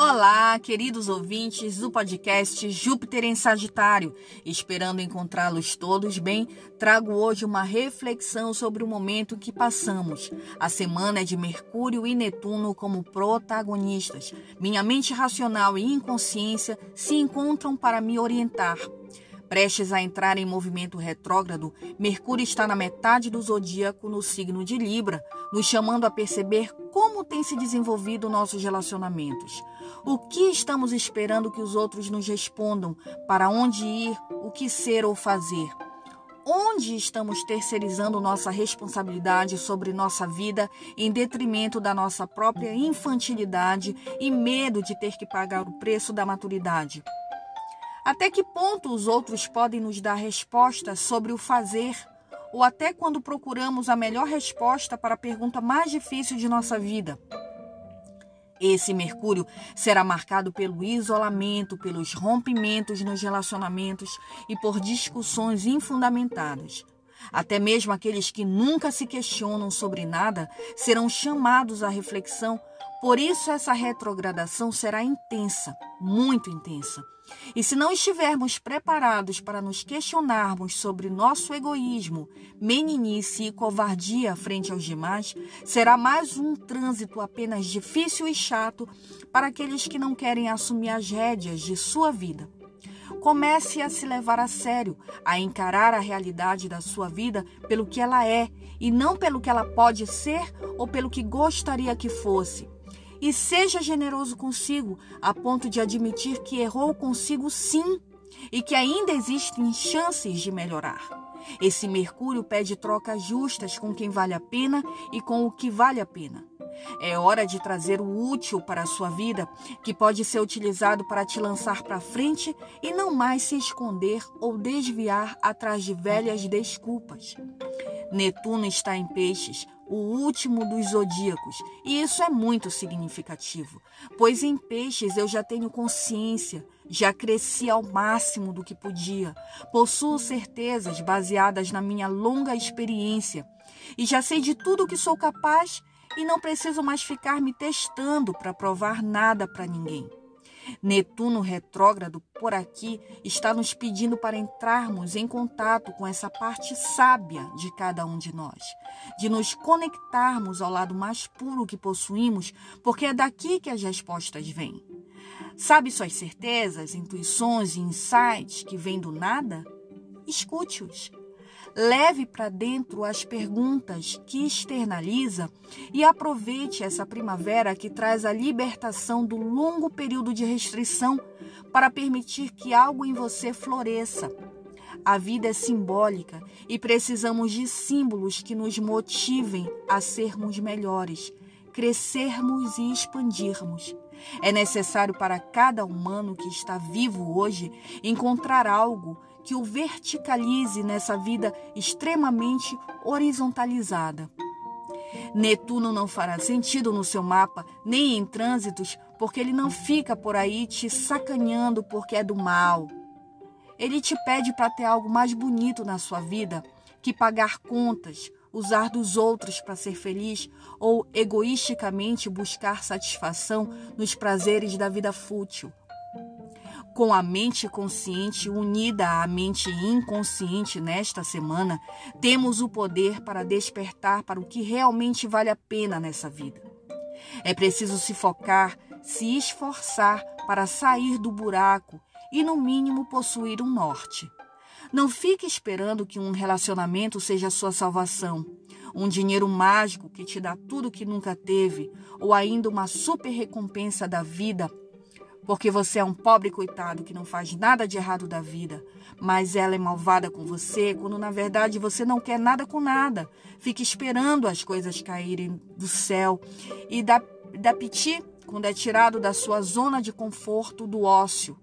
Olá, queridos ouvintes do podcast Júpiter em Sagitário. Esperando encontrá-los todos bem, trago hoje uma reflexão sobre o momento que passamos. A semana é de Mercúrio e Netuno como protagonistas. Minha mente racional e inconsciência se encontram para me orientar. Prestes a entrar em movimento retrógrado, Mercúrio está na metade do zodíaco no signo de Libra, nos chamando a perceber como tem se desenvolvido nossos relacionamentos. O que estamos esperando que os outros nos respondam? Para onde ir? O que ser ou fazer? Onde estamos terceirizando nossa responsabilidade sobre nossa vida em detrimento da nossa própria infantilidade e medo de ter que pagar o preço da maturidade? Até que ponto os outros podem nos dar respostas sobre o fazer, ou até quando procuramos a melhor resposta para a pergunta mais difícil de nossa vida? Esse Mercúrio será marcado pelo isolamento, pelos rompimentos nos relacionamentos e por discussões infundamentadas. Até mesmo aqueles que nunca se questionam sobre nada serão chamados à reflexão por isso, essa retrogradação será intensa, muito intensa. E se não estivermos preparados para nos questionarmos sobre nosso egoísmo, meninice e covardia frente aos demais, será mais um trânsito apenas difícil e chato para aqueles que não querem assumir as rédeas de sua vida. Comece a se levar a sério, a encarar a realidade da sua vida pelo que ela é e não pelo que ela pode ser ou pelo que gostaria que fosse. E seja generoso consigo, a ponto de admitir que errou consigo sim e que ainda existem chances de melhorar. Esse Mercúrio pede trocas justas com quem vale a pena e com o que vale a pena. É hora de trazer o útil para a sua vida, que pode ser utilizado para te lançar para frente e não mais se esconder ou desviar atrás de velhas desculpas. Netuno está em peixes, o último dos zodíacos, e isso é muito significativo, pois em peixes eu já tenho consciência, já cresci ao máximo do que podia, possuo certezas baseadas na minha longa experiência e já sei de tudo que sou capaz e não preciso mais ficar me testando para provar nada para ninguém. Netuno retrógrado por aqui está nos pedindo para entrarmos em contato com essa parte sábia de cada um de nós, de nos conectarmos ao lado mais puro que possuímos, porque é daqui que as respostas vêm. Sabe suas certezas, intuições e insights que vêm do nada? Escute-os. Leve para dentro as perguntas que externaliza e aproveite essa primavera que traz a libertação do longo período de restrição para permitir que algo em você floresça. A vida é simbólica e precisamos de símbolos que nos motivem a sermos melhores, crescermos e expandirmos. É necessário para cada humano que está vivo hoje encontrar algo que o verticalize nessa vida extremamente horizontalizada. Netuno não fará sentido no seu mapa, nem em trânsitos, porque ele não fica por aí te sacaneando porque é do mal. Ele te pede para ter algo mais bonito na sua vida que pagar contas, usar dos outros para ser feliz ou egoisticamente buscar satisfação nos prazeres da vida fútil. Com a mente consciente unida à mente inconsciente nesta semana, temos o poder para despertar para o que realmente vale a pena nessa vida. É preciso se focar, se esforçar para sair do buraco e, no mínimo, possuir um norte. Não fique esperando que um relacionamento seja a sua salvação, um dinheiro mágico que te dá tudo que nunca teve, ou ainda uma super recompensa da vida porque você é um pobre coitado que não faz nada de errado da vida, mas ela é malvada com você quando na verdade você não quer nada com nada. Fica esperando as coisas caírem do céu e dá, dá piti quando é tirado da sua zona de conforto do ócio.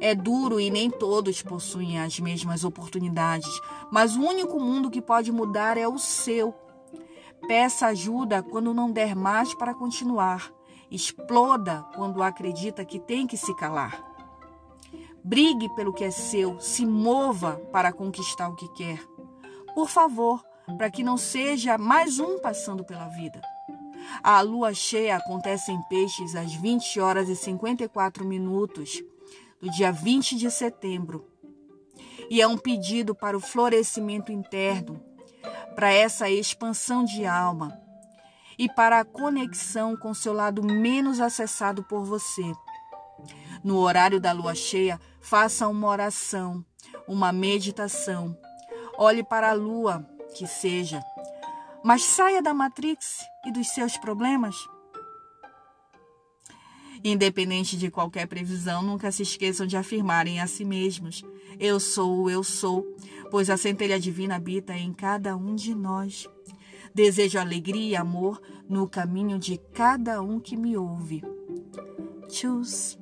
É duro e nem todos possuem as mesmas oportunidades, mas o único mundo que pode mudar é o seu. Peça ajuda quando não der mais para continuar. Exploda quando acredita que tem que se calar. Brigue pelo que é seu, se mova para conquistar o que quer. Por favor, para que não seja mais um passando pela vida. A lua cheia acontece em Peixes às 20 horas e 54 minutos do dia 20 de setembro. E é um pedido para o florescimento interno, para essa expansão de alma e para a conexão com seu lado menos acessado por você. No horário da lua cheia, faça uma oração, uma meditação. Olhe para a lua, que seja, mas saia da Matrix e dos seus problemas. Independente de qualquer previsão, nunca se esqueçam de afirmarem a si mesmos: Eu sou o eu sou, pois a centelha divina habita em cada um de nós. Desejo alegria e amor no caminho de cada um que me ouve. Tchus.